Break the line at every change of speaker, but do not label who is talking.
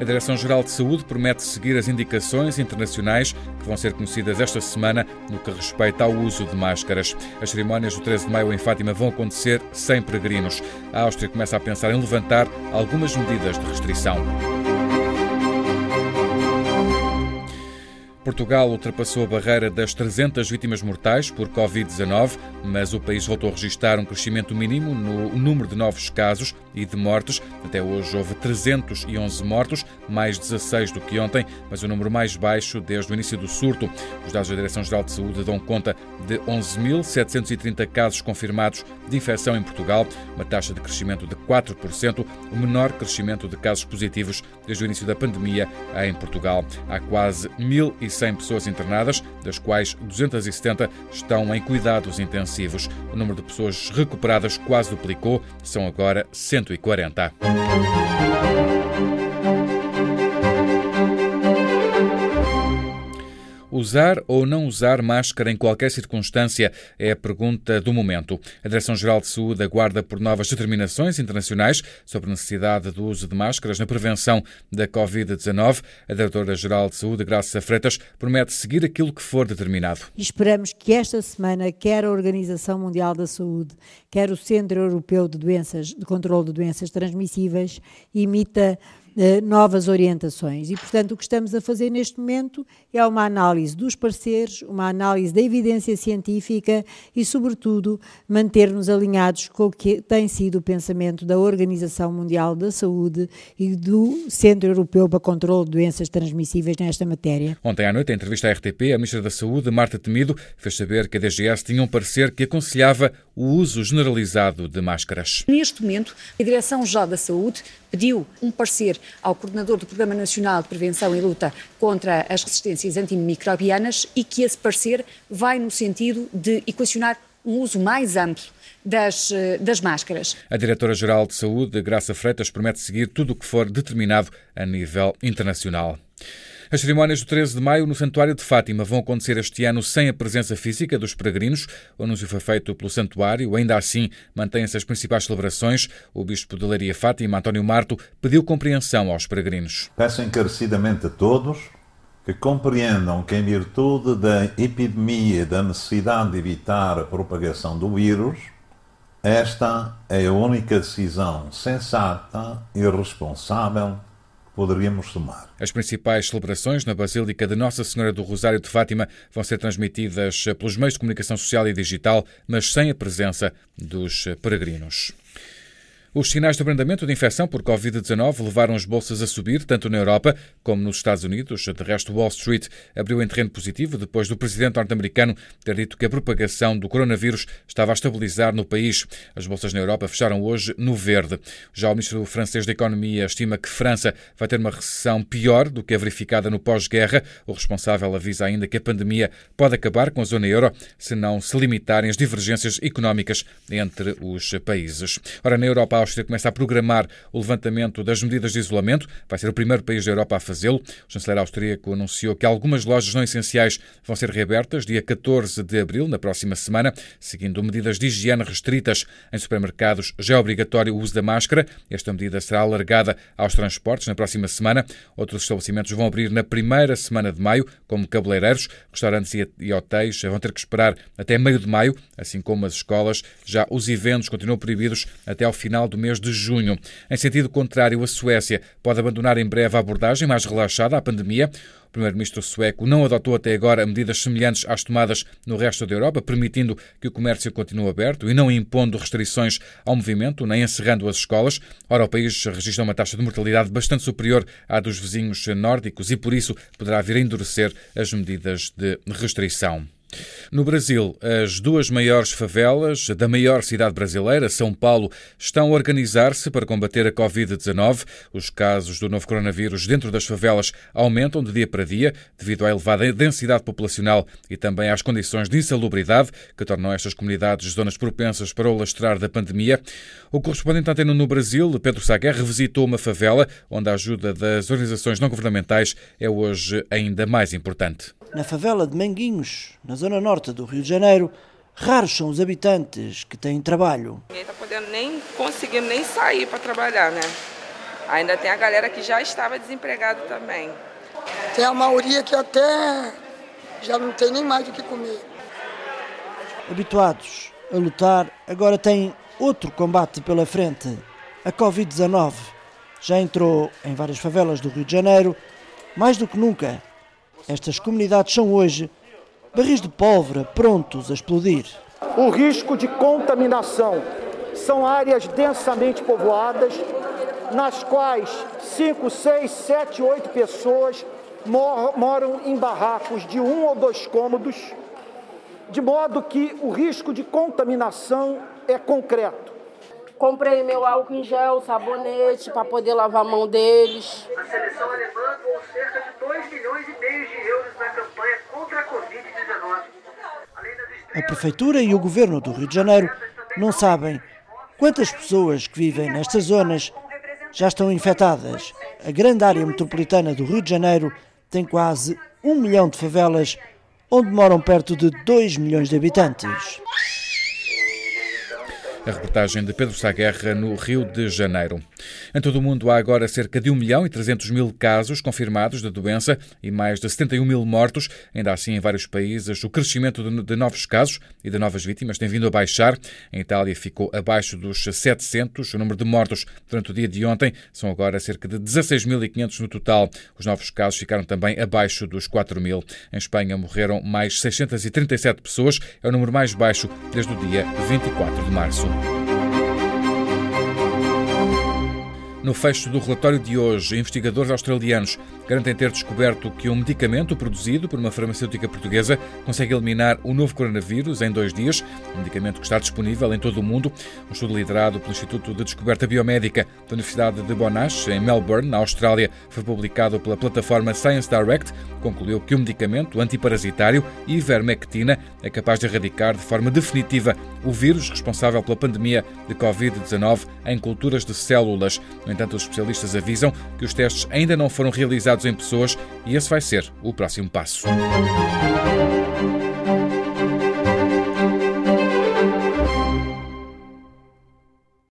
A Direção-Geral de Saúde promete seguir as indicações internacionais que vão ser conhecidas esta semana no que respeita ao uso de máscaras. As cerimónias do 13 de maio em Fátima vão acontecer sem peregrinos. A Áustria começa a pensar em levantar algumas medidas de restrição. Portugal ultrapassou a barreira das 300 vítimas mortais por Covid-19, mas o país voltou a registrar um crescimento mínimo no número de novos casos e de mortes. Até hoje houve 311 mortos, mais 16 do que ontem, mas o número mais baixo desde o início do surto. Os dados da Direção-Geral de Saúde dão conta de 11.730 casos confirmados de infecção em Portugal, uma taxa de crescimento de 4%, o menor crescimento de casos positivos desde o início da pandemia em Portugal. Há quase 1.600 100 pessoas internadas, das quais 270 estão em cuidados intensivos. O número de pessoas recuperadas quase duplicou, são agora 140. Usar ou não usar máscara em qualquer circunstância é a pergunta do momento. A Direção-Geral de Saúde aguarda por novas determinações internacionais sobre a necessidade do uso de máscaras na prevenção da Covid-19. A Diretora-Geral de Saúde, Graça Freitas, promete seguir aquilo que for determinado.
esperamos que esta semana, quer a Organização Mundial da Saúde, quer o Centro Europeu de Doenças, de Controlo de Doenças Transmissíveis, imita eh, novas orientações. E, portanto, o que estamos a fazer neste momento é uma análise dos pareceres, uma análise da evidência científica e, sobretudo, manter-nos alinhados com o que tem sido o pensamento da Organização Mundial da Saúde e do Centro Europeu para Controlo de Doenças Transmissíveis nesta matéria.
Ontem à noite, em entrevista à RTP, a Ministra da Saúde, Marta Temido, fez saber que a DGS tinha um parecer que aconselhava o uso generalizado de máscaras.
Neste momento, a Direção-Geral da Saúde pediu um parecer ao coordenador do Programa Nacional de Prevenção e Luta contra as Resistências Antimicrobianas e que esse parecer vai no sentido de equacionar um uso mais amplo das, eh, das máscaras.
A Diretora-Geral de Saúde, Graça Freitas, promete seguir tudo o que for determinado a nível internacional. As cerimónias do 13 de maio no Santuário de Fátima vão acontecer este ano sem a presença física dos peregrinos. O anúncio foi feito pelo Santuário. Ainda assim, mantêm-se as principais celebrações. O Bispo de Leiria Fátima, António Marto, pediu compreensão aos peregrinos.
Peço encarecidamente a todos que compreendam que, em virtude da epidemia e da necessidade de evitar a propagação do vírus, esta é a única decisão sensata e responsável poderíamos tomar.
As principais celebrações na Basílica de Nossa Senhora do Rosário de Fátima vão ser transmitidas pelos meios de comunicação social e digital, mas sem a presença dos peregrinos. Os sinais de abrandamento de infecção por Covid-19 levaram as bolsas a subir, tanto na Europa como nos Estados Unidos. De resto, Wall Street abriu em terreno positivo depois do presidente norte-americano ter dito que a propagação do coronavírus estava a estabilizar no país. As bolsas na Europa fecharam hoje no verde. Já o ministro francês da Economia estima que França vai ter uma recessão pior do que a verificada no pós-guerra. O responsável avisa ainda que a pandemia pode acabar com a zona euro se não se limitarem as divergências económicas entre os países. Ora, na Europa, Áustria começa a programar o levantamento das medidas de isolamento. Vai ser o primeiro país da Europa a fazê-lo. O chanceler austríaco anunciou que algumas lojas não essenciais vão ser reabertas dia 14 de abril, na próxima semana, seguindo medidas de higiene restritas. Em supermercados já é obrigatório o uso da máscara. Esta medida será alargada aos transportes na próxima semana. Outros estabelecimentos vão abrir na primeira semana de maio, como cabeleireiros, restaurantes e hotéis vão ter que esperar até meio de maio, assim como as escolas. Já os eventos continuam proibidos até ao final do do mês de junho. Em sentido contrário, a Suécia pode abandonar em breve a abordagem mais relaxada à pandemia. O primeiro-ministro sueco não adotou até agora medidas semelhantes às tomadas no resto da Europa, permitindo que o comércio continue aberto e não impondo restrições ao movimento, nem encerrando as escolas. Ora, o país registra uma taxa de mortalidade bastante superior à dos vizinhos nórdicos e, por isso, poderá vir a endurecer as medidas de restrição. No Brasil, as duas maiores favelas da maior cidade brasileira, São Paulo, estão a organizar-se para combater a Covid-19. Os casos do novo coronavírus dentro das favelas aumentam de dia para dia devido à elevada densidade populacional e também às condições de insalubridade que tornam estas comunidades zonas propensas para o lastrar da pandemia. O correspondente antena no Brasil, Pedro Saguer, revisitou uma favela onde a ajuda das organizações não governamentais é hoje ainda mais importante.
Na favela de Manguinhos, na zona norte do Rio de Janeiro, raros são os habitantes que têm trabalho.
Ninguém está podendo nem conseguindo nem sair para trabalhar, né? Ainda tem a galera que já estava desempregada também.
Tem a maioria que até já não tem nem mais o que comer.
Habituados a lutar, agora têm outro combate pela frente. A Covid-19 já entrou em várias favelas do Rio de Janeiro. Mais do que nunca, estas comunidades são hoje barris de pólvora prontos a explodir.
O risco de contaminação são áreas densamente povoadas, nas quais 5, 6, 7, 8 pessoas moram em barracos de um ou dois cômodos, de modo que o risco de contaminação é concreto.
Comprei meu álcool em gel, sabonete para poder lavar a mão deles.
A seleção alemã doou cerca de 2 milhões e meio de euros na campanha contra a Covid-19.
A Prefeitura e o Governo do Rio de Janeiro não sabem quantas pessoas que vivem nestas zonas já estão infectadas. A grande área metropolitana do Rio de Janeiro tem quase um milhão de favelas, onde moram perto de 2 milhões de habitantes.
A reportagem de Pedro Saguerra no Rio de Janeiro. Em todo o mundo há agora cerca de 1 milhão e 300 mil casos confirmados da doença e mais de 71 mil mortos. Ainda assim, em vários países, o crescimento de novos casos e de novas vítimas tem vindo a baixar. Em Itália ficou abaixo dos 700. O número de mortos durante o dia de ontem são agora cerca de 16.500 no total. Os novos casos ficaram também abaixo dos 4 mil. Em Espanha morreram mais 637 pessoas. É o número mais baixo desde o dia 24 de março. No fecho do relatório de hoje, investigadores australianos garantem ter descoberto que um medicamento produzido por uma farmacêutica portuguesa consegue eliminar o novo coronavírus em dois dias, um medicamento que está disponível em todo o mundo. Um estudo liderado pelo Instituto de Descoberta Biomédica da Universidade de Monash, em Melbourne, na Austrália, foi publicado pela plataforma Science Direct, concluiu que o medicamento antiparasitário ivermectina é capaz de erradicar de forma definitiva o vírus responsável pela pandemia de Covid-19 em culturas de células. No entanto, os especialistas avisam que os testes ainda não foram realizados em pessoas e esse vai ser o próximo passo.